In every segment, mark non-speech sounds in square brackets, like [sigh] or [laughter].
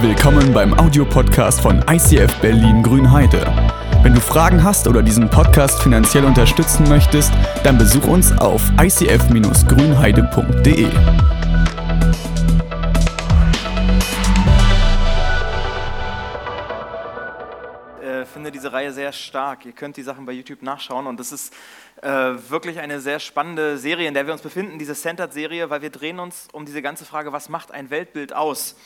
Willkommen beim Audiopodcast von ICF Berlin Grünheide. Wenn du Fragen hast oder diesen Podcast finanziell unterstützen möchtest, dann besuch uns auf icf-grünheide.de. äh, finde diese Reihe sehr stark. Ihr könnt die Sachen bei YouTube nachschauen und das ist äh, wirklich eine sehr spannende Serie, in der wir uns befinden, diese Centered-Serie, weil wir drehen uns um diese ganze Frage, was macht ein Weltbild aus?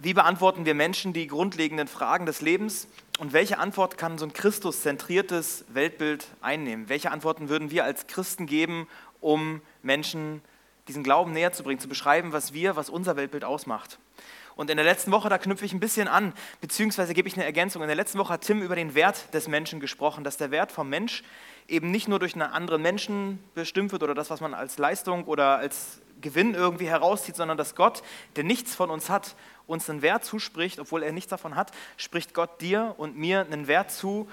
Wie beantworten wir Menschen die grundlegenden Fragen des Lebens und welche Antwort kann so ein Christus-zentriertes Weltbild einnehmen? Welche Antworten würden wir als Christen geben, um Menschen diesen Glauben näher zu bringen, zu beschreiben, was wir, was unser Weltbild ausmacht? Und in der letzten Woche, da knüpfe ich ein bisschen an, beziehungsweise gebe ich eine Ergänzung. In der letzten Woche hat Tim über den Wert des Menschen gesprochen, dass der Wert vom Mensch eben nicht nur durch einen anderen Menschen bestimmt wird oder das, was man als Leistung oder als Gewinn irgendwie herauszieht, sondern dass Gott, der nichts von uns hat, uns einen Wert zuspricht, obwohl er nichts davon hat, spricht Gott dir und mir einen Wert zu,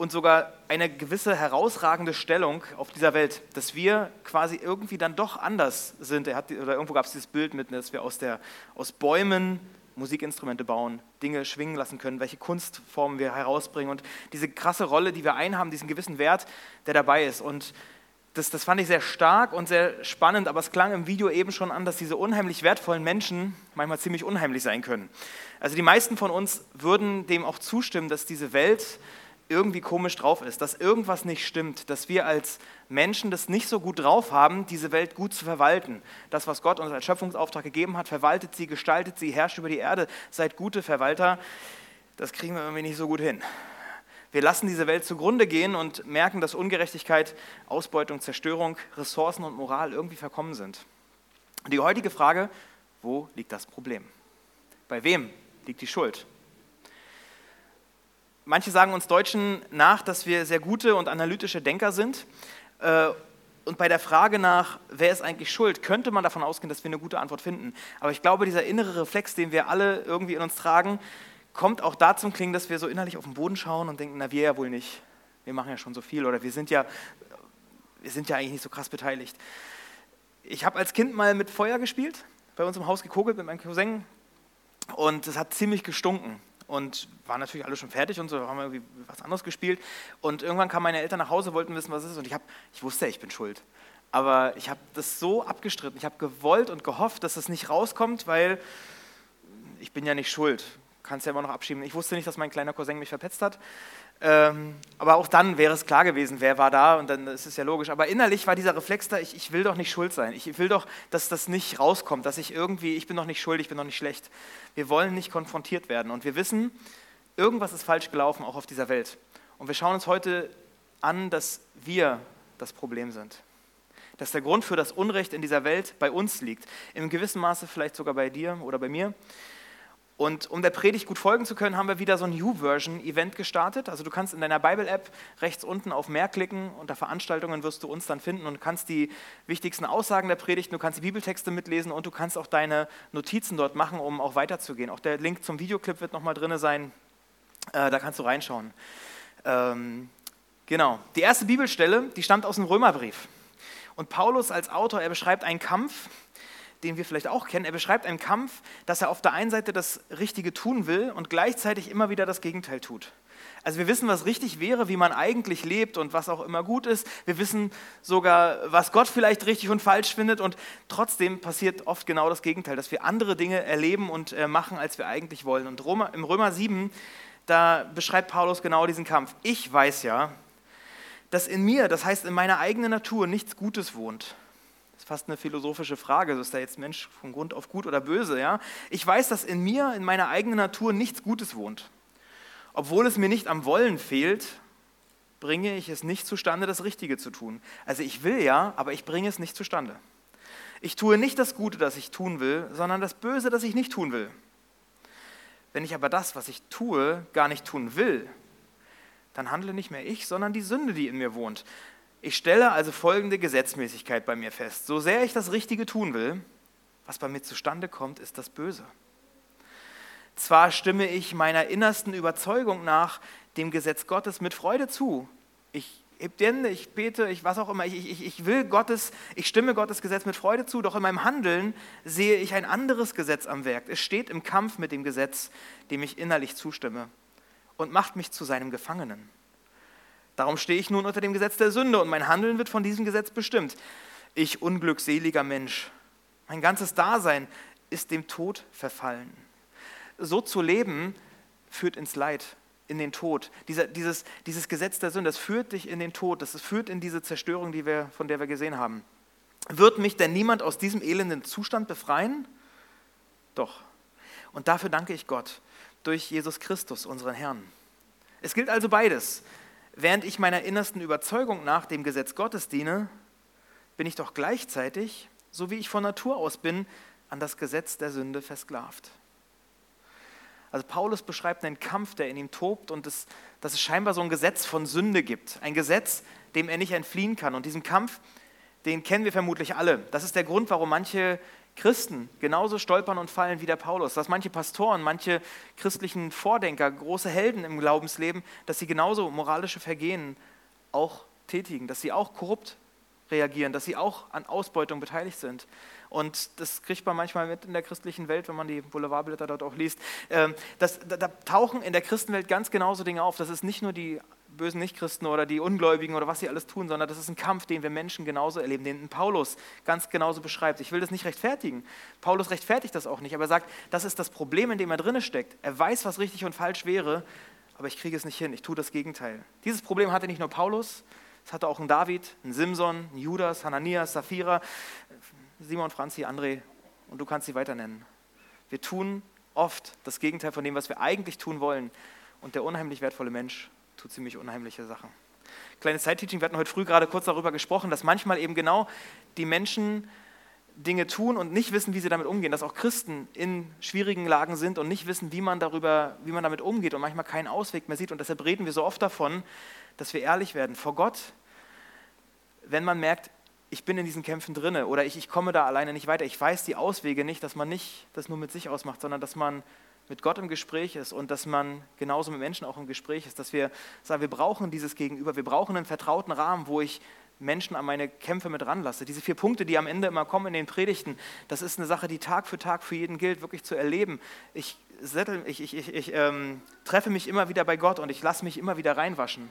und sogar eine gewisse herausragende Stellung auf dieser Welt, dass wir quasi irgendwie dann doch anders sind. Er hat, oder irgendwo gab es dieses Bild mit, dass wir aus, der, aus Bäumen Musikinstrumente bauen, Dinge schwingen lassen können, welche Kunstformen wir herausbringen und diese krasse Rolle, die wir einhaben, diesen gewissen Wert, der dabei ist. Und das, das fand ich sehr stark und sehr spannend, aber es klang im Video eben schon an, dass diese unheimlich wertvollen Menschen manchmal ziemlich unheimlich sein können. Also die meisten von uns würden dem auch zustimmen, dass diese Welt irgendwie komisch drauf ist, dass irgendwas nicht stimmt, dass wir als Menschen das nicht so gut drauf haben, diese Welt gut zu verwalten. Das, was Gott uns als Schöpfungsauftrag gegeben hat, verwaltet sie, gestaltet sie, herrscht über die Erde, seid gute Verwalter, das kriegen wir irgendwie nicht so gut hin. Wir lassen diese Welt zugrunde gehen und merken, dass Ungerechtigkeit, Ausbeutung, Zerstörung, Ressourcen und Moral irgendwie verkommen sind. Die heutige Frage, wo liegt das Problem? Bei wem liegt die Schuld? Manche sagen uns Deutschen nach, dass wir sehr gute und analytische Denker sind. Äh, und bei der Frage nach, wer ist eigentlich schuld, könnte man davon ausgehen, dass wir eine gute Antwort finden. Aber ich glaube, dieser innere Reflex, den wir alle irgendwie in uns tragen, kommt auch da zum Klingen, dass wir so innerlich auf den Boden schauen und denken, na wir ja wohl nicht. Wir machen ja schon so viel oder wir sind ja, wir sind ja eigentlich nicht so krass beteiligt. Ich habe als Kind mal mit Feuer gespielt, bei uns im Haus gekogelt mit meinem Cousin und es hat ziemlich gestunken und waren natürlich alle schon fertig und so, haben wir irgendwie was anderes gespielt. Und irgendwann kamen meine Eltern nach Hause, wollten wissen, was es ist. Und ich, hab, ich wusste, ich bin schuld. Aber ich habe das so abgestritten. Ich habe gewollt und gehofft, dass es nicht rauskommt, weil ich bin ja nicht schuld. Kannst ja immer noch abschieben. Ich wusste nicht, dass mein kleiner Cousin mich verpetzt hat. Ähm, aber auch dann wäre es klar gewesen, wer war da und dann ist es ja logisch. Aber innerlich war dieser Reflex da, ich, ich will doch nicht schuld sein. Ich will doch, dass das nicht rauskommt, dass ich irgendwie, ich bin doch nicht schuld, ich bin doch nicht schlecht. Wir wollen nicht konfrontiert werden und wir wissen, irgendwas ist falsch gelaufen, auch auf dieser Welt. Und wir schauen uns heute an, dass wir das Problem sind. Dass der Grund für das Unrecht in dieser Welt bei uns liegt. Im gewissen Maße vielleicht sogar bei dir oder bei mir. Und um der Predigt gut folgen zu können, haben wir wieder so ein U-Version-Event gestartet. Also du kannst in deiner Bible-App rechts unten auf Mehr klicken. Unter Veranstaltungen wirst du uns dann finden und kannst die wichtigsten Aussagen der Predigt, du kannst die Bibeltexte mitlesen und du kannst auch deine Notizen dort machen, um auch weiterzugehen. Auch der Link zum Videoclip wird nochmal drin sein. Äh, da kannst du reinschauen. Ähm, genau. Die erste Bibelstelle, die stammt aus dem Römerbrief. Und Paulus als Autor, er beschreibt einen Kampf, den wir vielleicht auch kennen. Er beschreibt einen Kampf, dass er auf der einen Seite das Richtige tun will und gleichzeitig immer wieder das Gegenteil tut. Also wir wissen, was richtig wäre, wie man eigentlich lebt und was auch immer gut ist. Wir wissen sogar, was Gott vielleicht richtig und falsch findet und trotzdem passiert oft genau das Gegenteil, dass wir andere Dinge erleben und äh, machen, als wir eigentlich wollen. Und im Römer 7, da beschreibt Paulus genau diesen Kampf. Ich weiß ja, dass in mir, das heißt in meiner eigenen Natur, nichts Gutes wohnt fast eine philosophische Frage. Ist da jetzt Mensch von Grund auf gut oder böse? Ja? Ich weiß, dass in mir, in meiner eigenen Natur nichts Gutes wohnt. Obwohl es mir nicht am Wollen fehlt, bringe ich es nicht zustande, das Richtige zu tun. Also ich will ja, aber ich bringe es nicht zustande. Ich tue nicht das Gute, das ich tun will, sondern das Böse, das ich nicht tun will. Wenn ich aber das, was ich tue, gar nicht tun will, dann handle nicht mehr ich, sondern die Sünde, die in mir wohnt. Ich stelle also folgende Gesetzmäßigkeit bei mir fest. So sehr ich das Richtige tun will, was bei mir zustande kommt, ist das Böse. Zwar stimme ich meiner innersten Überzeugung nach dem Gesetz Gottes mit Freude zu. Ich heb die Hände, ich bete, ich was auch immer, ich, ich, ich will Gottes, ich stimme Gottes Gesetz mit Freude zu, doch in meinem Handeln sehe ich ein anderes Gesetz am Werk. Es steht im Kampf mit dem Gesetz, dem ich innerlich zustimme und macht mich zu seinem Gefangenen. Darum stehe ich nun unter dem Gesetz der Sünde und mein Handeln wird von diesem Gesetz bestimmt. Ich unglückseliger Mensch, mein ganzes Dasein ist dem Tod verfallen. So zu leben führt ins Leid, in den Tod. Dieser, dieses, dieses Gesetz der Sünde, das führt dich in den Tod, das führt in diese Zerstörung, die wir, von der wir gesehen haben. Wird mich denn niemand aus diesem elenden Zustand befreien? Doch. Und dafür danke ich Gott durch Jesus Christus, unseren Herrn. Es gilt also beides. Während ich meiner innersten Überzeugung nach dem Gesetz Gottes diene, bin ich doch gleichzeitig, so wie ich von Natur aus bin, an das Gesetz der Sünde versklavt. Also Paulus beschreibt einen Kampf, der in ihm tobt und es, dass es scheinbar so ein Gesetz von Sünde gibt. Ein Gesetz, dem er nicht entfliehen kann. Und diesen Kampf, den kennen wir vermutlich alle. Das ist der Grund, warum manche Christen genauso stolpern und fallen wie der Paulus. Dass manche Pastoren, manche christlichen Vordenker, große Helden im Glaubensleben, dass sie genauso moralische Vergehen auch tätigen, dass sie auch korrupt reagieren, dass sie auch an Ausbeutung beteiligt sind. Und das kriegt man manchmal mit in der christlichen Welt, wenn man die Boulevardblätter dort auch liest. Ähm, das, da, da tauchen in der Christenwelt ganz genauso Dinge auf. Das ist nicht nur die bösen Nichtchristen oder die Ungläubigen oder was sie alles tun, sondern das ist ein Kampf, den wir Menschen genauso erleben, den Paulus ganz genauso beschreibt. Ich will das nicht rechtfertigen. Paulus rechtfertigt das auch nicht, aber er sagt, das ist das Problem, in dem er drinne steckt. Er weiß, was richtig und falsch wäre, aber ich kriege es nicht hin. Ich tue das Gegenteil. Dieses Problem hatte nicht nur Paulus, es hatte auch ein David, ein Simson, ein Judas, Hananias, Sapphira, Simon, Franzi, André und du kannst sie weiter nennen. Wir tun oft das Gegenteil von dem, was wir eigentlich tun wollen. Und der unheimlich wertvolle Mensch tut ziemlich unheimliche Sachen. Kleines Zeitteaching, wir hatten heute früh gerade kurz darüber gesprochen, dass manchmal eben genau die Menschen Dinge tun und nicht wissen, wie sie damit umgehen, dass auch Christen in schwierigen Lagen sind und nicht wissen, wie man, darüber, wie man damit umgeht und manchmal keinen Ausweg mehr sieht. Und deshalb reden wir so oft davon, dass wir ehrlich werden vor Gott, wenn man merkt, ich bin in diesen Kämpfen drinne oder ich, ich komme da alleine nicht weiter. Ich weiß die Auswege nicht, dass man nicht das nur mit sich ausmacht, sondern dass man mit Gott im Gespräch ist und dass man genauso mit Menschen auch im Gespräch ist, dass wir sagen, wir brauchen dieses Gegenüber, wir brauchen einen vertrauten Rahmen, wo ich Menschen an meine Kämpfe mit ranlasse. Diese vier Punkte, die am Ende immer kommen in den Predigten, das ist eine Sache, die Tag für Tag für jeden gilt, wirklich zu erleben. Ich, settel, ich, ich, ich, ich ähm, treffe mich immer wieder bei Gott und ich lasse mich immer wieder reinwaschen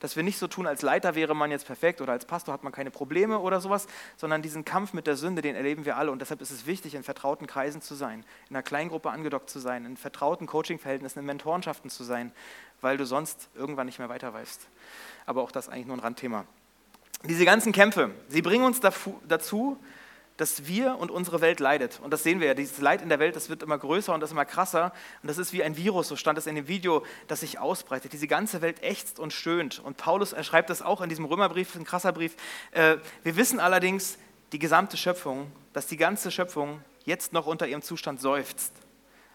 dass wir nicht so tun, als Leiter wäre man jetzt perfekt oder als Pastor hat man keine Probleme oder sowas, sondern diesen Kampf mit der Sünde, den erleben wir alle. Und deshalb ist es wichtig, in vertrauten Kreisen zu sein, in einer Kleingruppe angedockt zu sein, in vertrauten Coaching-Verhältnissen, in Mentorenschaften zu sein, weil du sonst irgendwann nicht mehr weiter weißt. Aber auch das ist eigentlich nur ein Randthema. Diese ganzen Kämpfe, sie bringen uns dazu, dass wir und unsere Welt leidet. Und das sehen wir ja, dieses Leid in der Welt, das wird immer größer und das immer krasser. Und das ist wie ein Virus, so stand es in dem Video, das sich ausbreitet. Diese ganze Welt ächzt und stöhnt. Und Paulus schreibt das auch in diesem Römerbrief, ein krasser Brief. Äh, wir wissen allerdings, die gesamte Schöpfung, dass die ganze Schöpfung jetzt noch unter ihrem Zustand seufzt.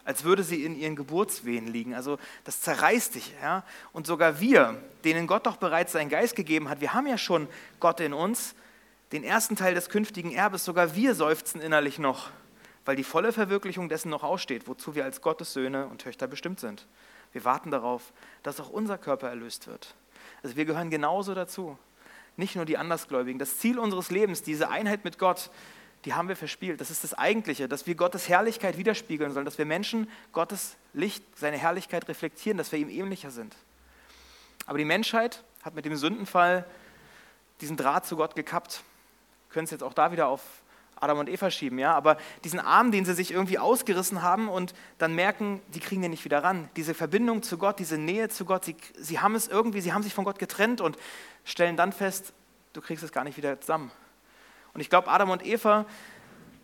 Als würde sie in ihren Geburtswehen liegen. Also das zerreißt dich. Ja? Und sogar wir, denen Gott doch bereits seinen Geist gegeben hat, wir haben ja schon Gott in uns, den ersten Teil des künftigen Erbes, sogar wir seufzen innerlich noch, weil die volle Verwirklichung dessen noch aussteht, wozu wir als Gottes Söhne und Töchter bestimmt sind. Wir warten darauf, dass auch unser Körper erlöst wird. Also wir gehören genauso dazu. Nicht nur die Andersgläubigen. Das Ziel unseres Lebens, diese Einheit mit Gott, die haben wir verspielt. Das ist das Eigentliche, dass wir Gottes Herrlichkeit widerspiegeln sollen, dass wir Menschen Gottes Licht, seine Herrlichkeit reflektieren, dass wir ihm ähnlicher sind. Aber die Menschheit hat mit dem Sündenfall diesen Draht zu Gott gekappt können es jetzt auch da wieder auf Adam und Eva schieben, ja, aber diesen Arm, den sie sich irgendwie ausgerissen haben und dann merken, die kriegen den nicht wieder ran. Diese Verbindung zu Gott, diese Nähe zu Gott, sie, sie haben es irgendwie, sie haben sich von Gott getrennt und stellen dann fest, du kriegst es gar nicht wieder zusammen. Und ich glaube, Adam und Eva,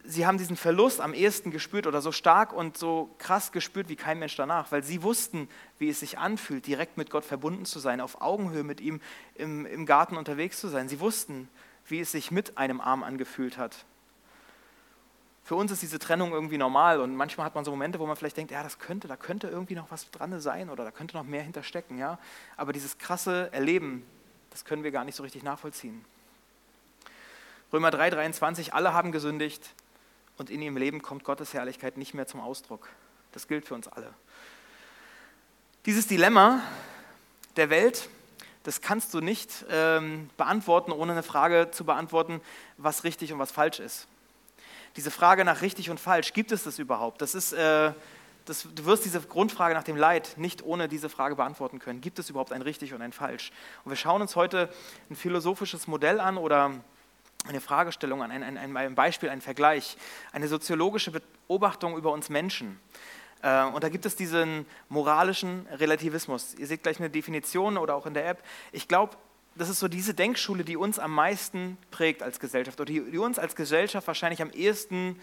sie haben diesen Verlust am ehesten gespürt oder so stark und so krass gespürt wie kein Mensch danach, weil sie wussten, wie es sich anfühlt, direkt mit Gott verbunden zu sein, auf Augenhöhe mit ihm im, im Garten unterwegs zu sein. Sie wussten, wie es sich mit einem Arm angefühlt hat. Für uns ist diese Trennung irgendwie normal und manchmal hat man so Momente, wo man vielleicht denkt, ja, das könnte, da könnte irgendwie noch was dran sein oder da könnte noch mehr hinterstecken, ja. Aber dieses krasse Erleben, das können wir gar nicht so richtig nachvollziehen. Römer 3, 23, alle haben gesündigt und in ihrem Leben kommt Gottes Herrlichkeit nicht mehr zum Ausdruck. Das gilt für uns alle. Dieses Dilemma der Welt, das kannst du nicht ähm, beantworten, ohne eine Frage zu beantworten, was richtig und was falsch ist. Diese Frage nach richtig und falsch, gibt es das überhaupt? Das ist, äh, das, du wirst diese Grundfrage nach dem Leid nicht ohne diese Frage beantworten können. Gibt es überhaupt ein richtig und ein falsch? Und wir schauen uns heute ein philosophisches Modell an oder eine Fragestellung an, ein, ein, ein Beispiel, ein Vergleich, eine soziologische Beobachtung über uns Menschen. Äh, und da gibt es diesen moralischen Relativismus. Ihr seht gleich eine Definition oder auch in der App. Ich glaube, das ist so diese Denkschule, die uns am meisten prägt als Gesellschaft oder die, uns als Gesellschaft wahrscheinlich am ehesten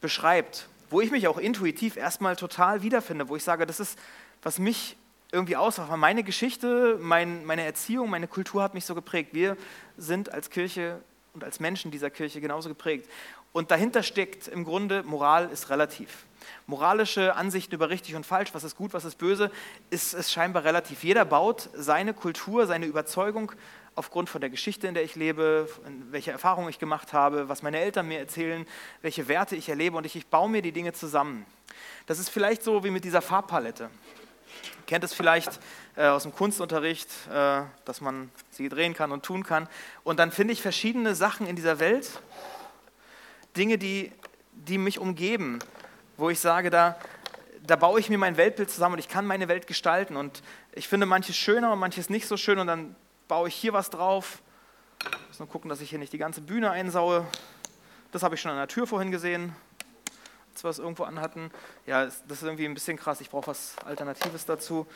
beschreibt. Wo ich mich auch intuitiv erstmal total wiederfinde, wo ich sage, das ist, was mich irgendwie ausmacht. Meine Geschichte, mein, meine Erziehung, meine Kultur hat mich so geprägt. Wir sind als Kirche und als Menschen dieser Kirche genauso geprägt. Und dahinter steckt im Grunde, Moral ist relativ. Moralische Ansichten über richtig und falsch, was ist gut, was ist böse, ist, ist scheinbar relativ. Jeder baut seine Kultur, seine Überzeugung aufgrund von der Geschichte, in der ich lebe, welche Erfahrungen ich gemacht habe, was meine Eltern mir erzählen, welche Werte ich erlebe und ich, ich baue mir die Dinge zusammen. Das ist vielleicht so wie mit dieser Farbpalette. Ihr kennt es vielleicht äh, aus dem Kunstunterricht, äh, dass man sie drehen kann und tun kann. Und dann finde ich verschiedene Sachen in dieser Welt, Dinge, die, die mich umgeben, wo ich sage, da, da baue ich mir mein Weltbild zusammen und ich kann meine Welt gestalten. Und ich finde manches schöner und manches nicht so schön und dann baue ich hier was drauf. Ich muss nur gucken, dass ich hier nicht die ganze Bühne einsaue. Das habe ich schon an der Tür vorhin gesehen, als wir es irgendwo anhatten. Ja, das ist irgendwie ein bisschen krass. Ich brauche was Alternatives dazu.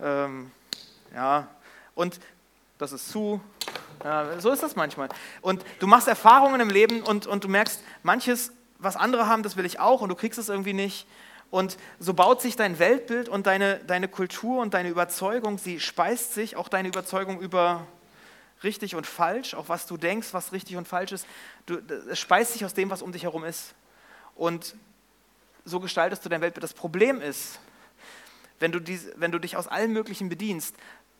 Ähm, ja, und das ist zu. Ja, so ist das manchmal. Und du machst Erfahrungen im Leben und, und du merkst, manches, was andere haben, das will ich auch und du kriegst es irgendwie nicht. Und so baut sich dein Weltbild und deine, deine Kultur und deine Überzeugung, sie speist sich, auch deine Überzeugung über richtig und falsch, auch was du denkst, was richtig und falsch ist, du, es speist sich aus dem, was um dich herum ist. Und so gestaltest du dein Weltbild. Das Problem ist, wenn du, dies, wenn du dich aus allen Möglichen bedienst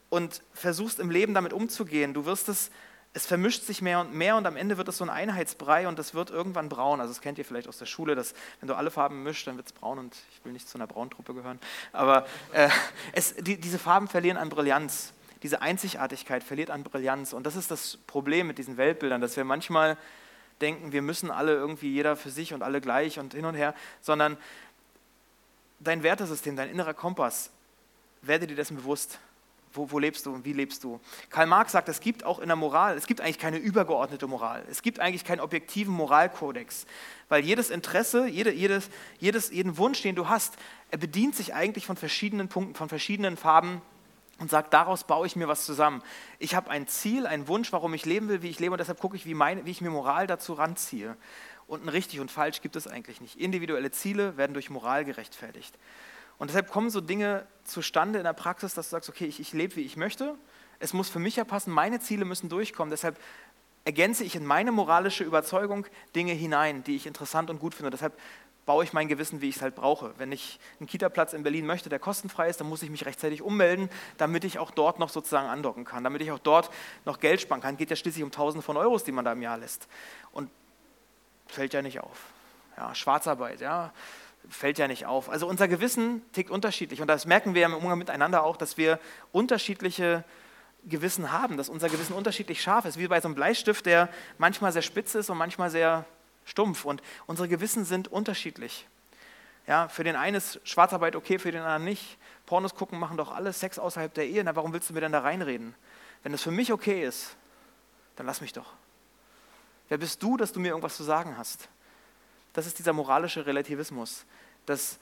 und versuchst im Leben damit umzugehen, du wirst es, es vermischt sich mehr und mehr und am Ende wird es so ein Einheitsbrei und es wird irgendwann braun. Also das kennt ihr vielleicht aus der Schule, dass wenn du alle Farben mischst, dann wird es braun und ich will nicht zu einer Brautruppe gehören. Aber äh, es, die, diese Farben verlieren an Brillanz. Diese Einzigartigkeit verliert an Brillanz. Und das ist das Problem mit diesen Weltbildern, dass wir manchmal denken, wir müssen alle irgendwie jeder für sich und alle gleich und hin und her, sondern dein Wertesystem, dein innerer Kompass, werde dir dessen bewusst. Wo, wo, lebst du und wie lebst du? Karl Marx sagt, es gibt auch in der Moral, es gibt eigentlich keine übergeordnete Moral. Es gibt eigentlich keinen objektiven Moralkodex, weil jedes Interesse, jede, jedes, jedes, jeden Wunsch, den du hast, er bedient sich eigentlich von verschiedenen Punkten, von verschiedenen Farben und sagt, daraus baue ich mir was zusammen. Ich habe ein Ziel, einen Wunsch, warum ich leben will, wie ich lebe und deshalb gucke ich, wie, meine, wie ich mir Moral dazu ranziehe. Und ein richtig und falsch gibt es eigentlich nicht. Individuelle Ziele werden durch Moral gerechtfertigt. Und deshalb kommen so Dinge zustande in der Praxis, dass du sagst, okay, ich, ich lebe, wie ich möchte. Es muss für mich ja passen, meine Ziele müssen durchkommen. Deshalb ergänze ich in meine moralische Überzeugung Dinge hinein, die ich interessant und gut finde. Deshalb baue ich mein Gewissen, wie ich es halt brauche. Wenn ich einen Kita-Platz in Berlin möchte, der kostenfrei ist, dann muss ich mich rechtzeitig ummelden, damit ich auch dort noch sozusagen andocken kann, damit ich auch dort noch Geld sparen kann. Geht ja schließlich um Tausende von Euros, die man da im Jahr lässt. Und fällt ja nicht auf. Ja, Schwarzarbeit, ja, fällt ja nicht auf. Also unser Gewissen tickt unterschiedlich und das merken wir im Umgang miteinander auch, dass wir unterschiedliche Gewissen haben, dass unser Gewissen unterschiedlich scharf ist, wie bei so einem Bleistift, der manchmal sehr spitz ist und manchmal sehr stumpf und unsere Gewissen sind unterschiedlich. Ja, für den einen ist Schwarzarbeit okay, für den anderen nicht. Pornos gucken machen doch alles, Sex außerhalb der Ehe, na warum willst du mir denn da reinreden? Wenn es für mich okay ist, dann lass mich doch. Wer bist du, dass du mir irgendwas zu sagen hast? Das ist dieser moralische Relativismus, dass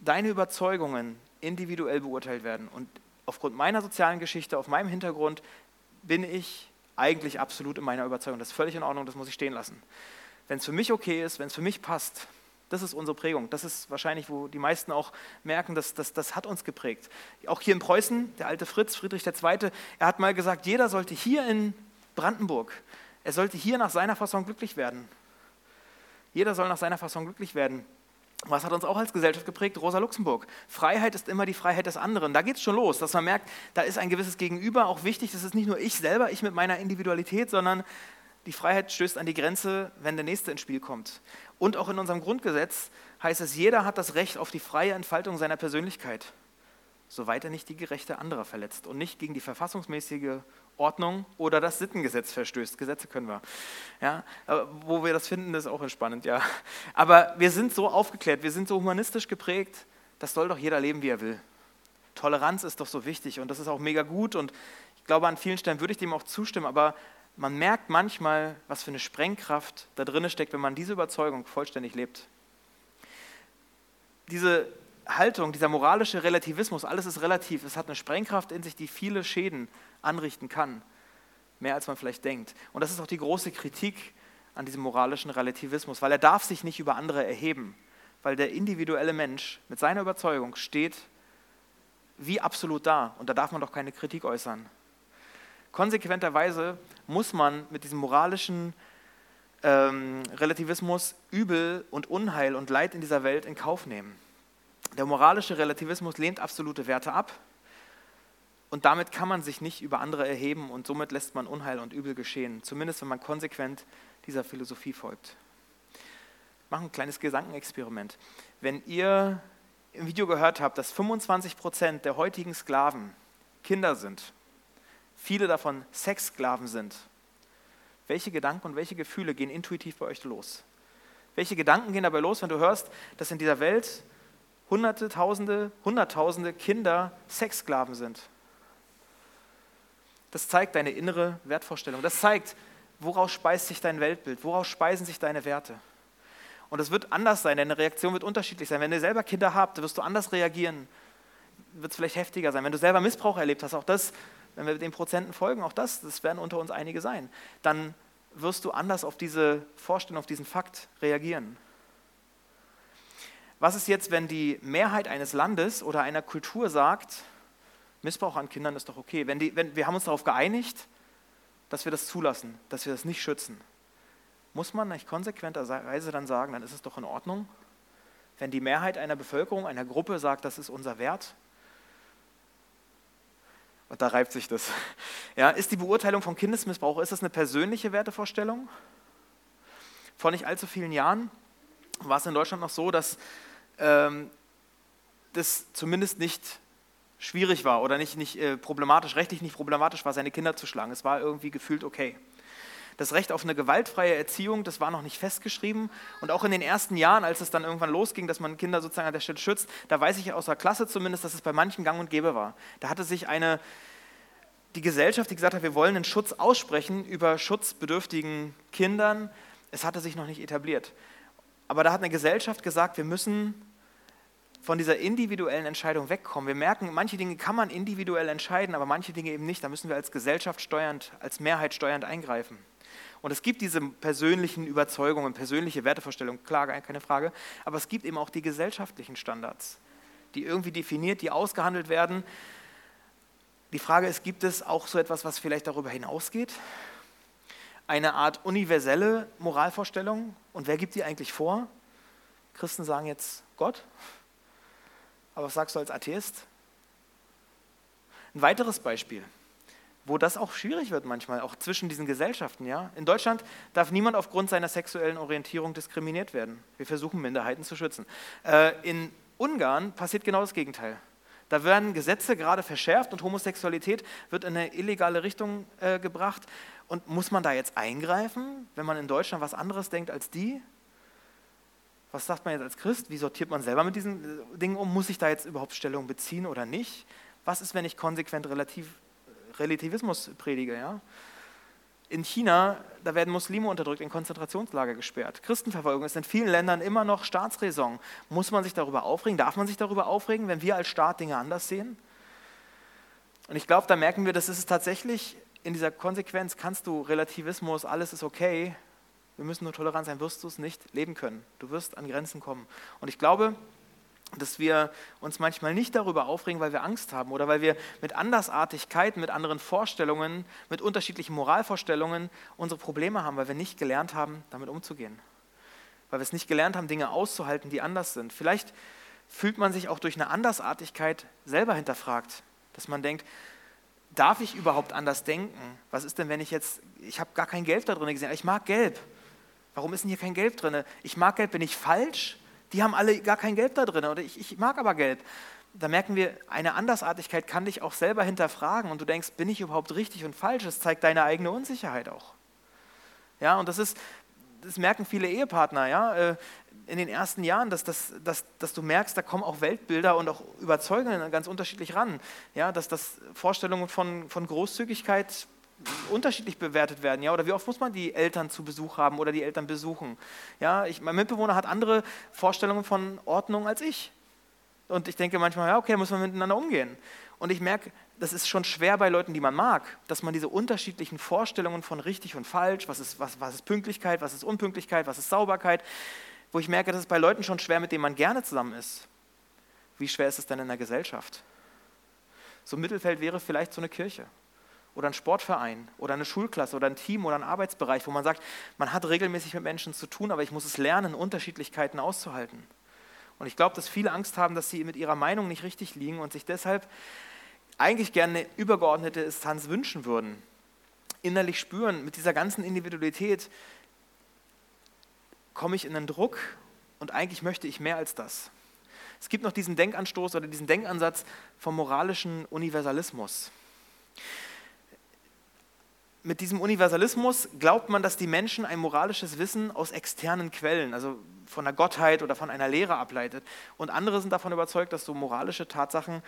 deine Überzeugungen individuell beurteilt werden. Und aufgrund meiner sozialen Geschichte, auf meinem Hintergrund, bin ich eigentlich absolut in meiner Überzeugung. Das ist völlig in Ordnung, das muss ich stehen lassen. Wenn es für mich okay ist, wenn es für mich passt, das ist unsere Prägung. Das ist wahrscheinlich, wo die meisten auch merken, dass, dass das hat uns geprägt. Auch hier in Preußen, der alte Fritz, Friedrich II., er hat mal gesagt, jeder sollte hier in Brandenburg er sollte hier nach seiner Fassung glücklich werden. Jeder soll nach seiner Fassung glücklich werden. Was hat uns auch als Gesellschaft geprägt? Rosa Luxemburg. Freiheit ist immer die Freiheit des anderen. Da geht es schon los, dass man merkt, da ist ein gewisses Gegenüber auch wichtig. Das ist nicht nur ich selber, ich mit meiner Individualität, sondern die Freiheit stößt an die Grenze, wenn der Nächste ins Spiel kommt. Und auch in unserem Grundgesetz heißt es, jeder hat das Recht auf die freie Entfaltung seiner Persönlichkeit. Soweit er nicht die Gerechte anderer verletzt und nicht gegen die verfassungsmäßige Ordnung oder das Sittengesetz verstößt. Gesetze können wir. Ja, wo wir das finden, ist auch entspannend, ja. Aber wir sind so aufgeklärt, wir sind so humanistisch geprägt, das soll doch jeder leben, wie er will. Toleranz ist doch so wichtig und das ist auch mega gut und ich glaube, an vielen Stellen würde ich dem auch zustimmen, aber man merkt manchmal, was für eine Sprengkraft da drin steckt, wenn man diese Überzeugung vollständig lebt. Diese Haltung, dieser moralische Relativismus, alles ist relativ, es hat eine Sprengkraft in sich, die viele Schäden anrichten kann. Mehr als man vielleicht denkt. Und das ist auch die große Kritik an diesem moralischen Relativismus, weil er darf sich nicht über andere erheben, weil der individuelle Mensch mit seiner Überzeugung steht wie absolut da und da darf man doch keine Kritik äußern. Konsequenterweise muss man mit diesem moralischen ähm, Relativismus Übel und Unheil und Leid in dieser Welt in Kauf nehmen. Der moralische Relativismus lehnt absolute Werte ab und damit kann man sich nicht über andere erheben und somit lässt man Unheil und Übel geschehen, zumindest wenn man konsequent dieser Philosophie folgt. Ich mache ein kleines Gedankenexperiment. Wenn ihr im Video gehört habt, dass 25 Prozent der heutigen Sklaven Kinder sind, viele davon Sexsklaven sind, welche Gedanken und welche Gefühle gehen intuitiv bei euch los? Welche Gedanken gehen dabei los, wenn du hörst, dass in dieser Welt Hunderte, Tausende, Hunderttausende Kinder Sexsklaven sind? Das zeigt deine innere Wertvorstellung. Das zeigt, woraus speist sich dein Weltbild, woraus speisen sich deine Werte. Und es wird anders sein, deine Reaktion wird unterschiedlich sein. Wenn du selber Kinder habt, wirst du anders reagieren, wird es vielleicht heftiger sein. Wenn du selber Missbrauch erlebt hast, auch das wenn wir den Prozenten folgen, auch das, das werden unter uns einige sein, dann wirst du anders auf diese Vorstellung, auf diesen Fakt reagieren. Was ist jetzt, wenn die Mehrheit eines Landes oder einer Kultur sagt, Missbrauch an Kindern ist doch okay, wenn, die, wenn wir haben uns darauf geeinigt, dass wir das zulassen, dass wir das nicht schützen, muss man nicht konsequenterweise dann sagen, dann ist es doch in Ordnung, wenn die Mehrheit einer Bevölkerung, einer Gruppe sagt, das ist unser Wert, und da reibt sich das. [laughs] Ja, ist die Beurteilung von Kindesmissbrauch, ist das eine persönliche Wertevorstellung? Vor nicht allzu vielen Jahren war es in Deutschland noch so, dass ähm, das zumindest nicht schwierig war oder nicht, nicht äh, problematisch, rechtlich nicht problematisch war, seine Kinder zu schlagen. Es war irgendwie gefühlt okay. Das Recht auf eine gewaltfreie Erziehung, das war noch nicht festgeschrieben. Und auch in den ersten Jahren, als es dann irgendwann losging, dass man Kinder sozusagen an der Stelle schützt, da weiß ich aus der Klasse zumindest, dass es bei manchen gang und gäbe war. Da hatte sich eine, die Gesellschaft, die gesagt hat, wir wollen einen Schutz aussprechen über schutzbedürftigen Kindern, es hatte sich noch nicht etabliert. Aber da hat eine Gesellschaft gesagt, wir müssen von dieser individuellen Entscheidung wegkommen. Wir merken, manche Dinge kann man individuell entscheiden, aber manche Dinge eben nicht. Da müssen wir als Gesellschaft steuernd, als Mehrheit steuernd eingreifen. Und es gibt diese persönlichen Überzeugungen, persönliche Wertevorstellungen, klar, keine Frage, aber es gibt eben auch die gesellschaftlichen Standards, die irgendwie definiert, die ausgehandelt werden. Die Frage ist, gibt es auch so etwas, was vielleicht darüber hinausgeht? Eine Art universelle Moralvorstellung? Und wer gibt die eigentlich vor? Christen sagen jetzt Gott. Aber was sagst du als Atheist? Ein weiteres Beispiel wo das auch schwierig wird manchmal, auch zwischen diesen Gesellschaften. Ja? In Deutschland darf niemand aufgrund seiner sexuellen Orientierung diskriminiert werden. Wir versuchen, Minderheiten zu schützen. Äh, in Ungarn passiert genau das Gegenteil. Da werden Gesetze gerade verschärft und Homosexualität wird in eine illegale Richtung äh, gebracht. Und muss man da jetzt eingreifen, wenn man in Deutschland was anderes denkt als die? Was sagt man jetzt als Christ? Wie sortiert man selber mit diesen äh, Dingen um? Muss ich da jetzt überhaupt Stellung beziehen oder nicht? Was ist, wenn ich konsequent relativ Relativismus predige. Ja? In China, da werden Muslime unterdrückt, in Konzentrationslager gesperrt. Christenverfolgung ist in vielen Ländern immer noch Staatsräson. Muss man sich darüber aufregen? Darf man sich darüber aufregen, wenn wir als Staat Dinge anders sehen? Und ich glaube, da merken wir, das ist es tatsächlich in dieser Konsequenz, kannst du Relativismus, alles ist okay, wir müssen nur tolerant sein, wirst du es nicht leben können. Du wirst an Grenzen kommen. Und ich glaube, dass wir uns manchmal nicht darüber aufregen, weil wir Angst haben oder weil wir mit Andersartigkeiten, mit anderen Vorstellungen, mit unterschiedlichen Moralvorstellungen unsere Probleme haben, weil wir nicht gelernt haben, damit umzugehen. Weil wir es nicht gelernt haben, Dinge auszuhalten, die anders sind. Vielleicht fühlt man sich auch durch eine Andersartigkeit selber hinterfragt, dass man denkt, darf ich überhaupt anders denken? Was ist denn, wenn ich jetzt, ich habe gar kein Gelb da drin gesehen, ich mag Gelb. Warum ist denn hier kein Gelb drin? Ich mag Gelb, bin ich falsch? Die haben alle gar kein Gelb da drin oder ich, ich mag aber Gelb. da merken wir, eine Andersartigkeit kann dich auch selber hinterfragen und du denkst, bin ich überhaupt richtig und falsch? Das zeigt deine eigene Unsicherheit auch. Ja, und das ist, das merken viele Ehepartner, ja, äh, in den ersten Jahren, dass, dass, dass, dass du merkst, da kommen auch Weltbilder und auch Überzeugungen ganz unterschiedlich ran. Ja, dass das Vorstellungen von, von Großzügigkeit unterschiedlich bewertet werden. Ja? Oder wie oft muss man die Eltern zu Besuch haben oder die Eltern besuchen? Ja, ich, mein Mitbewohner hat andere Vorstellungen von Ordnung als ich. Und ich denke manchmal, ja, okay, muss man miteinander umgehen. Und ich merke, das ist schon schwer bei Leuten, die man mag, dass man diese unterschiedlichen Vorstellungen von richtig und falsch, was ist, was, was ist Pünktlichkeit, was ist Unpünktlichkeit, was ist Sauberkeit, wo ich merke, das ist bei Leuten schon schwer, mit denen man gerne zusammen ist. Wie schwer ist es denn in der Gesellschaft? So Mittelfeld wäre vielleicht so eine Kirche oder ein Sportverein oder eine Schulklasse oder ein Team oder ein Arbeitsbereich, wo man sagt, man hat regelmäßig mit Menschen zu tun, aber ich muss es lernen, Unterschiedlichkeiten auszuhalten. Und ich glaube, dass viele Angst haben, dass sie mit ihrer Meinung nicht richtig liegen und sich deshalb eigentlich gerne eine übergeordnete Instanz wünschen würden. Innerlich spüren, mit dieser ganzen Individualität komme ich in einen Druck und eigentlich möchte ich mehr als das. Es gibt noch diesen Denkanstoß oder diesen Denkansatz vom moralischen Universalismus mit diesem Universalismus glaubt man, dass die Menschen ein moralisches Wissen aus externen Quellen, also von der Gottheit oder von einer Lehre ableitet. Und andere sind davon überzeugt, dass so moralische Tatsachen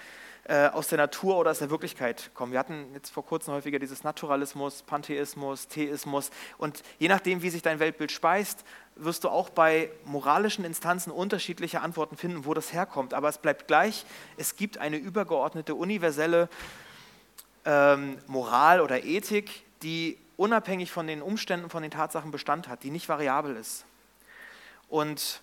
äh, aus der Natur oder aus der Wirklichkeit kommen. Wir hatten jetzt vor kurzem häufiger dieses Naturalismus, Pantheismus, Theismus. Und je nachdem, wie sich dein Weltbild speist, wirst du auch bei moralischen Instanzen unterschiedliche Antworten finden, wo das herkommt. Aber es bleibt gleich, es gibt eine übergeordnete, universelle ähm, Moral oder Ethik, die unabhängig von den Umständen, von den Tatsachen Bestand hat, die nicht variabel ist. Und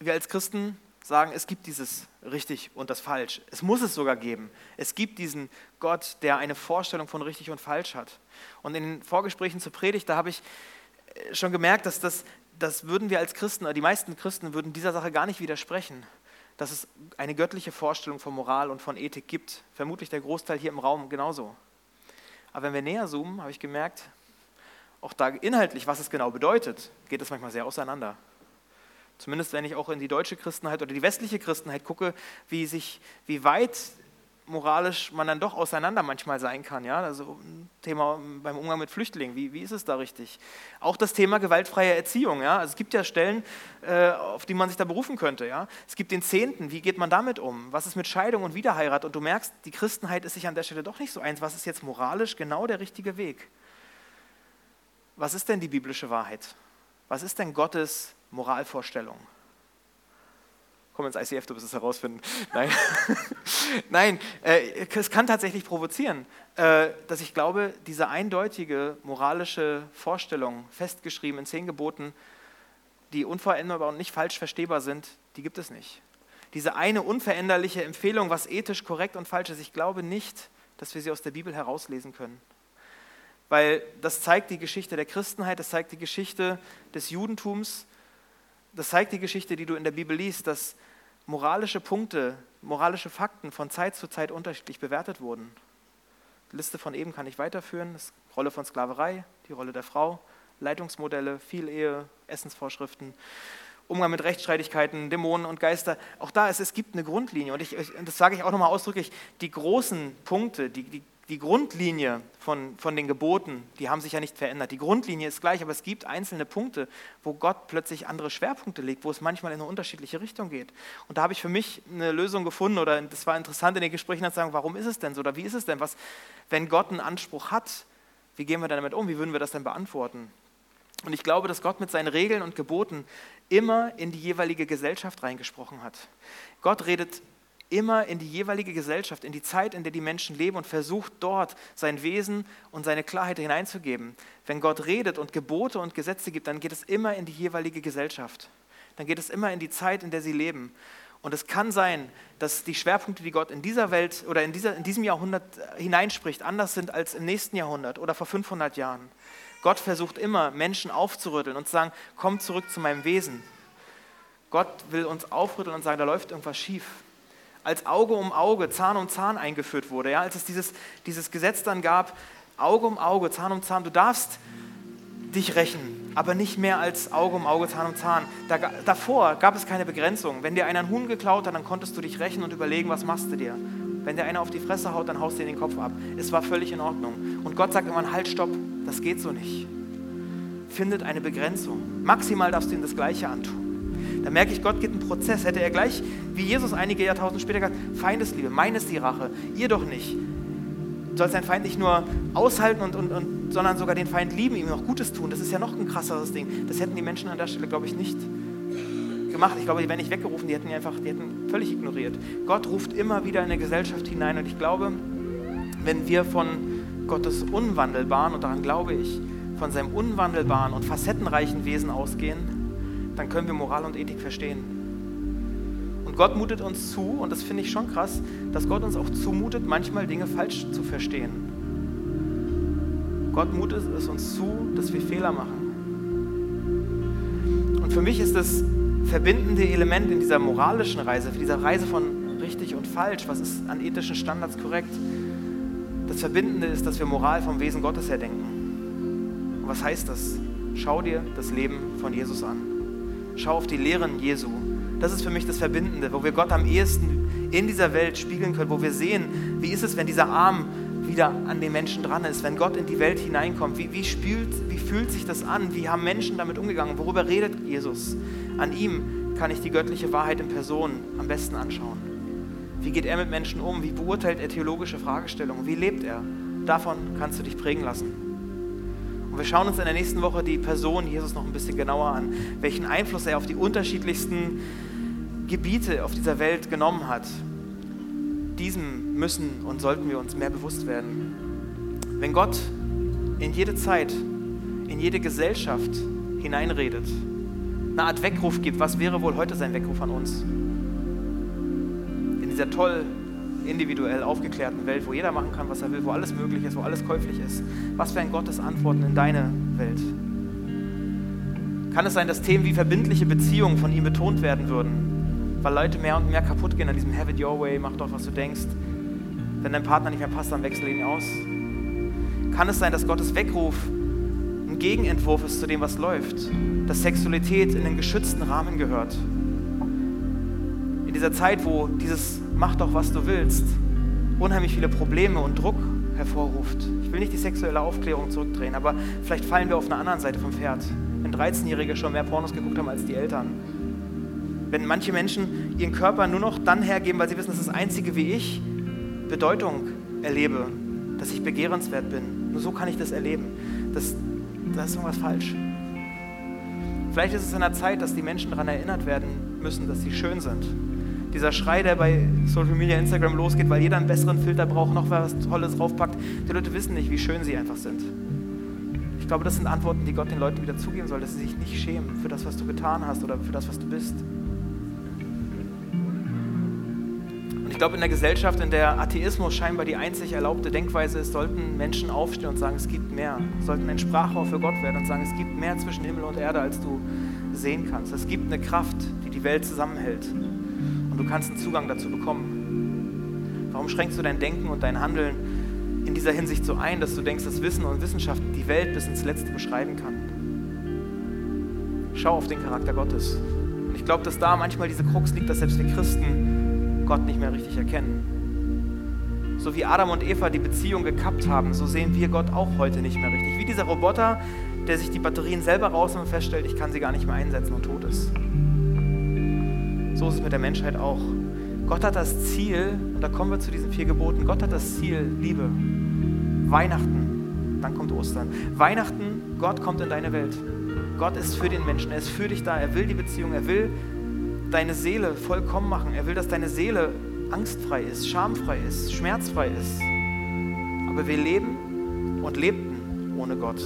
wir als Christen sagen, es gibt dieses richtig und das falsch. Es muss es sogar geben. Es gibt diesen Gott, der eine Vorstellung von richtig und falsch hat. Und in den Vorgesprächen zur Predigt, da habe ich äh, schon gemerkt, dass das, das würden wir als Christen, oder die meisten Christen würden dieser Sache gar nicht widersprechen, dass es eine göttliche Vorstellung von Moral und von Ethik gibt. Vermutlich der Großteil hier im Raum genauso. Aber wenn wir näher zoomen, habe ich gemerkt, auch da inhaltlich, was es genau bedeutet, geht es manchmal sehr auseinander. Zumindest wenn ich auch in die deutsche Christenheit oder die westliche Christenheit gucke, wie, sich, wie weit moralisch man dann doch auseinander manchmal sein kann. Ja? Also Thema beim Umgang mit Flüchtlingen, wie, wie ist es da richtig? Auch das Thema gewaltfreie Erziehung. Ja? Also es gibt ja Stellen, äh, auf die man sich da berufen könnte. Ja? Es gibt den Zehnten, wie geht man damit um? Was ist mit Scheidung und Wiederheirat? Und du merkst, die Christenheit ist sich an der Stelle doch nicht so eins. Was ist jetzt moralisch genau der richtige Weg? Was ist denn die biblische Wahrheit? Was ist denn Gottes Moralvorstellung? Komm ins ICF, du wirst es herausfinden. Nein, [laughs] Nein äh, es kann tatsächlich provozieren, äh, dass ich glaube, diese eindeutige moralische Vorstellung, festgeschrieben in zehn Geboten, die unveränderbar und nicht falsch verstehbar sind, die gibt es nicht. Diese eine unveränderliche Empfehlung, was ethisch korrekt und falsch ist, ich glaube nicht, dass wir sie aus der Bibel herauslesen können. Weil das zeigt die Geschichte der Christenheit, das zeigt die Geschichte des Judentums, das zeigt die Geschichte, die du in der Bibel liest, dass moralische Punkte, moralische Fakten von Zeit zu Zeit unterschiedlich bewertet wurden. Die Liste von eben kann ich weiterführen. Das Rolle von Sklaverei, die Rolle der Frau, Leitungsmodelle, Vielehe, Essensvorschriften, Umgang mit Rechtsstreitigkeiten, Dämonen und Geister. Auch da ist es gibt eine Grundlinie. Und ich, das sage ich auch nochmal ausdrücklich, die großen Punkte, die, die die Grundlinie von, von den Geboten, die haben sich ja nicht verändert. Die Grundlinie ist gleich, aber es gibt einzelne Punkte, wo Gott plötzlich andere Schwerpunkte legt, wo es manchmal in eine unterschiedliche Richtung geht. Und da habe ich für mich eine Lösung gefunden oder das war interessant in den Gesprächen zu sagen, warum ist es denn so oder wie ist es denn, was, wenn Gott einen Anspruch hat, wie gehen wir damit um, wie würden wir das denn beantworten? Und ich glaube, dass Gott mit seinen Regeln und Geboten immer in die jeweilige Gesellschaft reingesprochen hat. Gott redet immer in die jeweilige Gesellschaft, in die Zeit, in der die Menschen leben und versucht dort sein Wesen und seine Klarheit hineinzugeben. Wenn Gott redet und Gebote und Gesetze gibt, dann geht es immer in die jeweilige Gesellschaft. Dann geht es immer in die Zeit, in der sie leben. Und es kann sein, dass die Schwerpunkte, die Gott in dieser Welt oder in, dieser, in diesem Jahrhundert hineinspricht, anders sind als im nächsten Jahrhundert oder vor 500 Jahren. Gott versucht immer, Menschen aufzurütteln und zu sagen, komm zurück zu meinem Wesen. Gott will uns aufrütteln und sagen, da läuft irgendwas schief als Auge um Auge, Zahn um Zahn eingeführt wurde. Ja, als es dieses, dieses Gesetz dann gab, Auge um Auge, Zahn um Zahn, du darfst dich rächen, aber nicht mehr als Auge um Auge, Zahn um Zahn. Da, davor gab es keine Begrenzung. Wenn dir einer einen Huhn geklaut hat, dann konntest du dich rächen und überlegen, was machst du dir. Wenn dir einer auf die Fresse haut, dann haust du dir den Kopf ab. Es war völlig in Ordnung. Und Gott sagt immer, halt, stopp, das geht so nicht. Findet eine Begrenzung. Maximal darfst du ihm das Gleiche antun. Da merke ich, Gott geht einen Prozess. Hätte er gleich, wie Jesus einige Jahrtausende später gesagt, Feindesliebe, meines die Rache, ihr doch nicht. Du sollst deinen Feind nicht nur aushalten, und, und, und, sondern sogar den Feind lieben, ihm noch Gutes tun. Das ist ja noch ein krasseres Ding. Das hätten die Menschen an der Stelle, glaube ich, nicht gemacht. Ich glaube, die wären nicht weggerufen, die hätten einfach, die hätten völlig ignoriert. Gott ruft immer wieder in eine Gesellschaft hinein und ich glaube, wenn wir von Gottes unwandelbaren, und daran glaube ich, von seinem unwandelbaren und facettenreichen Wesen ausgehen, dann können wir Moral und Ethik verstehen. Und Gott mutet uns zu, und das finde ich schon krass, dass Gott uns auch zumutet, manchmal Dinge falsch zu verstehen. Gott mutet es uns zu, dass wir Fehler machen. Und für mich ist das verbindende Element in dieser moralischen Reise, für dieser Reise von richtig und falsch, was ist an ethischen Standards korrekt, das Verbindende ist, dass wir Moral vom Wesen Gottes her denken. Und was heißt das? Schau dir das Leben von Jesus an. Schau auf die Lehren Jesu. Das ist für mich das Verbindende, wo wir Gott am ehesten in dieser Welt spiegeln können, wo wir sehen, wie ist es, wenn dieser Arm wieder an den Menschen dran ist, wenn Gott in die Welt hineinkommt. Wie, wie, spült, wie fühlt sich das an? Wie haben Menschen damit umgegangen? Worüber redet Jesus? An ihm kann ich die göttliche Wahrheit in Person am besten anschauen. Wie geht er mit Menschen um? Wie beurteilt er theologische Fragestellungen? Wie lebt er? Davon kannst du dich prägen lassen. Und wir schauen uns in der nächsten Woche die Person Jesus noch ein bisschen genauer an, welchen Einfluss er auf die unterschiedlichsten Gebiete auf dieser Welt genommen hat. Diesem müssen und sollten wir uns mehr bewusst werden. Wenn Gott in jede Zeit, in jede Gesellschaft hineinredet, eine Art Weckruf gibt. Was wäre wohl heute sein Weckruf an uns? In dieser toll individuell aufgeklärten Welt, wo jeder machen kann, was er will, wo alles möglich ist, wo alles käuflich ist. Was wären Gottes Antworten in deine Welt? Kann es sein, dass Themen wie verbindliche Beziehungen von ihm betont werden würden, weil Leute mehr und mehr kaputt gehen an diesem Have it your way, mach doch, was du denkst. Wenn dein Partner nicht mehr passt, dann wechsel ihn aus. Kann es sein, dass Gottes Weckruf ein Gegenentwurf ist zu dem, was läuft. Dass Sexualität in den geschützten Rahmen gehört. In dieser Zeit, wo dieses Mach doch, was du willst, unheimlich viele Probleme und Druck hervorruft. Ich will nicht die sexuelle Aufklärung zurückdrehen, aber vielleicht fallen wir auf einer anderen Seite vom Pferd. Wenn 13-Jährige schon mehr Pornos geguckt haben als die Eltern. Wenn manche Menschen ihren Körper nur noch dann hergeben, weil sie wissen, das ist das Einzige, wie ich Bedeutung erlebe, dass ich begehrenswert bin. Nur so kann ich das erleben. Das, da ist irgendwas falsch. Vielleicht ist es in der Zeit, dass die Menschen daran erinnert werden müssen, dass sie schön sind. Dieser Schrei, der bei Social Media, Instagram losgeht, weil jeder einen besseren Filter braucht, noch was Tolles draufpackt. Die Leute wissen nicht, wie schön sie einfach sind. Ich glaube, das sind Antworten, die Gott den Leuten wieder zugeben soll, dass sie sich nicht schämen für das, was du getan hast oder für das, was du bist. Ich glaube, in der Gesellschaft, in der Atheismus scheinbar die einzig erlaubte Denkweise ist, sollten Menschen aufstehen und sagen, es gibt mehr. Sollten ein Sprachrohr für Gott werden und sagen, es gibt mehr zwischen Himmel und Erde, als du sehen kannst. Es gibt eine Kraft, die die Welt zusammenhält. Und du kannst einen Zugang dazu bekommen. Warum schränkst du dein Denken und dein Handeln in dieser Hinsicht so ein, dass du denkst, dass Wissen und Wissenschaft die Welt bis ins Letzte beschreiben kann? Schau auf den Charakter Gottes. Und ich glaube, dass da manchmal diese Krux liegt, dass selbst wir Christen Gott nicht mehr richtig erkennen. So wie Adam und Eva die Beziehung gekappt haben, so sehen wir Gott auch heute nicht mehr richtig. Wie dieser Roboter, der sich die Batterien selber rausnimmt und feststellt, ich kann sie gar nicht mehr einsetzen und tot ist. So ist es mit der Menschheit auch. Gott hat das Ziel, und da kommen wir zu diesen vier Geboten, Gott hat das Ziel, Liebe. Weihnachten, dann kommt Ostern. Weihnachten, Gott kommt in deine Welt. Gott ist für den Menschen, er ist für dich da, er will die Beziehung, er will deine Seele vollkommen machen. Er will, dass deine Seele angstfrei ist, schamfrei ist, schmerzfrei ist. Aber wir leben und lebten ohne Gott.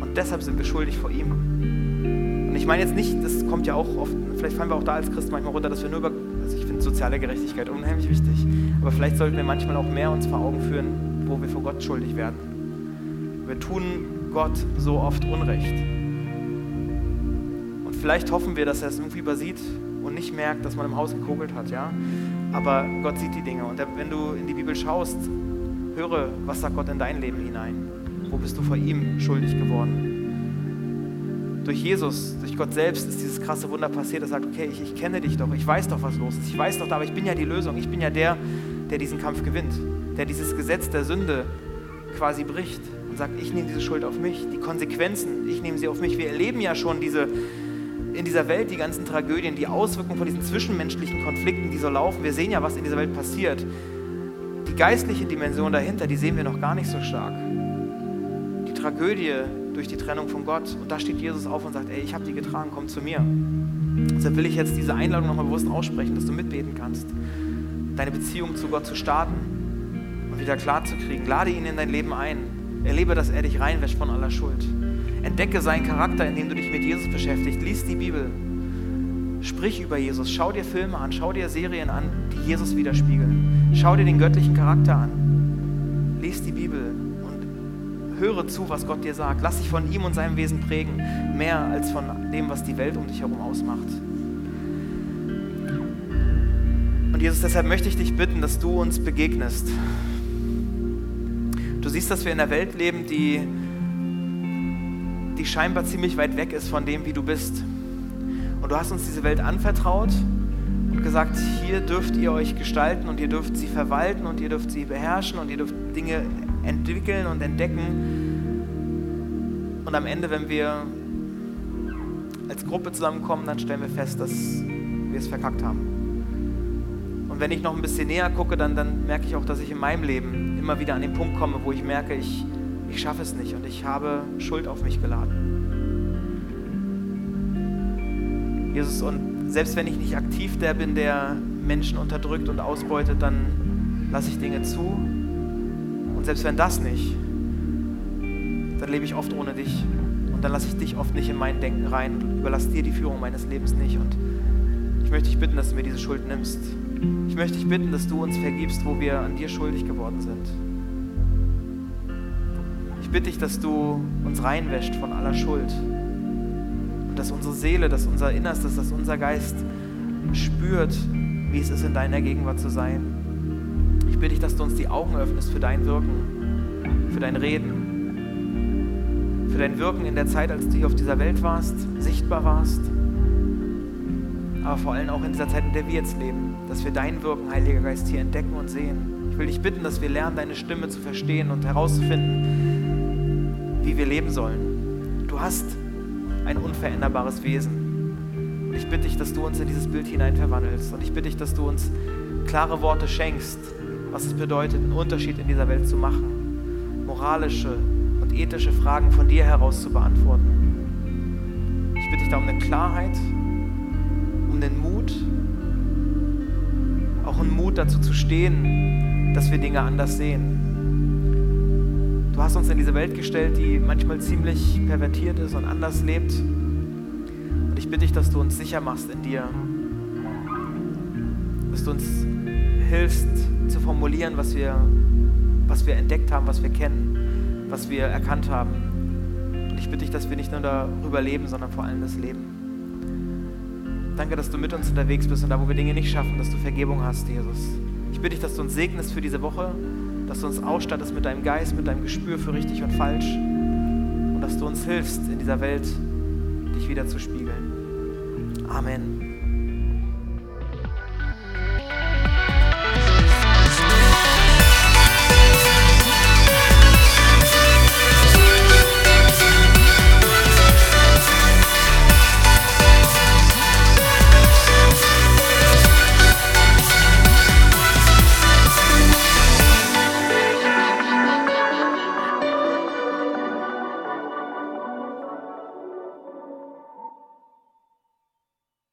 Und deshalb sind wir schuldig vor ihm. Und ich meine jetzt nicht, das kommt ja auch oft, vielleicht fallen wir auch da als Christen manchmal runter, dass wir nur über, also ich finde soziale Gerechtigkeit unheimlich wichtig, aber vielleicht sollten wir manchmal auch mehr uns vor Augen führen, wo wir vor Gott schuldig werden. Wir tun Gott so oft Unrecht. Und vielleicht hoffen wir, dass er es irgendwie übersieht und nicht merkt, dass man im Haus gekogelt hat, ja. Aber Gott sieht die Dinge. Und wenn du in die Bibel schaust, höre, was sagt Gott in dein Leben hinein? Wo bist du vor ihm schuldig geworden? Durch Jesus, durch Gott selbst ist dieses krasse Wunder passiert, er sagt, okay, ich, ich kenne dich doch, ich weiß doch, was los ist, ich weiß doch, aber ich bin ja die Lösung, ich bin ja der, der diesen Kampf gewinnt, der dieses Gesetz der Sünde quasi bricht und sagt, ich nehme diese Schuld auf mich, die Konsequenzen, ich nehme sie auf mich. Wir erleben ja schon diese, in dieser Welt die ganzen Tragödien, die Auswirkungen von diesen zwischenmenschlichen Konflikten, die so laufen. Wir sehen ja, was in dieser Welt passiert. Die geistliche Dimension dahinter, die sehen wir noch gar nicht so stark. Die Tragödie durch die Trennung von Gott. Und da steht Jesus auf und sagt, ey, ich habe die getragen, komm zu mir. Deshalb will ich jetzt diese Einladung nochmal bewusst aussprechen, dass du mitbeten kannst. Deine Beziehung zu Gott zu starten und wieder klar zu kriegen. Lade ihn in dein Leben ein. Erlebe, dass er dich reinwäscht von aller Schuld. Entdecke seinen Charakter, indem du dich mit Jesus beschäftigst. Lies die Bibel. Sprich über Jesus. Schau dir Filme an. Schau dir Serien an, die Jesus widerspiegeln. Schau dir den göttlichen Charakter an. Lies die Bibel höre zu, was Gott dir sagt. Lass dich von ihm und seinem Wesen prägen. Mehr als von dem, was die Welt um dich herum ausmacht. Und Jesus, deshalb möchte ich dich bitten, dass du uns begegnest. Du siehst, dass wir in einer Welt leben, die die scheinbar ziemlich weit weg ist von dem, wie du bist. Und du hast uns diese Welt anvertraut und gesagt, hier dürft ihr euch gestalten und ihr dürft sie verwalten und ihr dürft sie beherrschen und ihr dürft Dinge entwickeln und entdecken. Und am Ende, wenn wir als Gruppe zusammenkommen, dann stellen wir fest, dass wir es verkackt haben. Und wenn ich noch ein bisschen näher gucke, dann, dann merke ich auch, dass ich in meinem Leben immer wieder an den Punkt komme, wo ich merke, ich, ich schaffe es nicht und ich habe Schuld auf mich geladen. Jesus, und selbst wenn ich nicht aktiv der bin, der Menschen unterdrückt und ausbeutet, dann lasse ich Dinge zu. Und selbst wenn das nicht, dann lebe ich oft ohne dich. Und dann lasse ich dich oft nicht in mein Denken rein, überlasse dir die Führung meines Lebens nicht. Und ich möchte dich bitten, dass du mir diese Schuld nimmst. Ich möchte dich bitten, dass du uns vergibst, wo wir an dir schuldig geworden sind bitte dich, dass du uns reinwäscht von aller Schuld. Und dass unsere Seele, dass unser Innerstes, dass unser Geist spürt, wie es ist, in deiner Gegenwart zu sein. Ich bitte dich, dass du uns die Augen öffnest für dein Wirken, für dein Reden, für dein Wirken in der Zeit, als du hier auf dieser Welt warst, sichtbar warst, aber vor allem auch in dieser Zeit, in der wir jetzt leben, dass wir dein Wirken, Heiliger Geist, hier entdecken und sehen. Ich will dich bitten, dass wir lernen, deine Stimme zu verstehen und herauszufinden, wie wir leben sollen. Du hast ein unveränderbares Wesen. Und ich bitte dich, dass du uns in dieses Bild hinein verwandelst. Und ich bitte dich, dass du uns klare Worte schenkst, was es bedeutet, einen Unterschied in dieser Welt zu machen. Moralische und ethische Fragen von dir heraus zu beantworten. Ich bitte dich da um eine Klarheit, um den Mut, auch einen Mut dazu zu stehen, dass wir Dinge anders sehen Du hast uns in diese Welt gestellt, die manchmal ziemlich pervertiert ist und anders lebt. Und ich bitte dich, dass du uns sicher machst in dir. Dass du uns hilfst zu formulieren, was wir, was wir entdeckt haben, was wir kennen, was wir erkannt haben. Und ich bitte dich, dass wir nicht nur darüber leben, sondern vor allem das Leben. Danke, dass du mit uns unterwegs bist und da, wo wir Dinge nicht schaffen, dass du Vergebung hast, Jesus. Ich bitte dich, dass du uns segnest für diese Woche dass du uns ausstattest mit deinem Geist, mit deinem Gespür für richtig und falsch und dass du uns hilfst, in dieser Welt dich wieder zu spiegeln. Amen.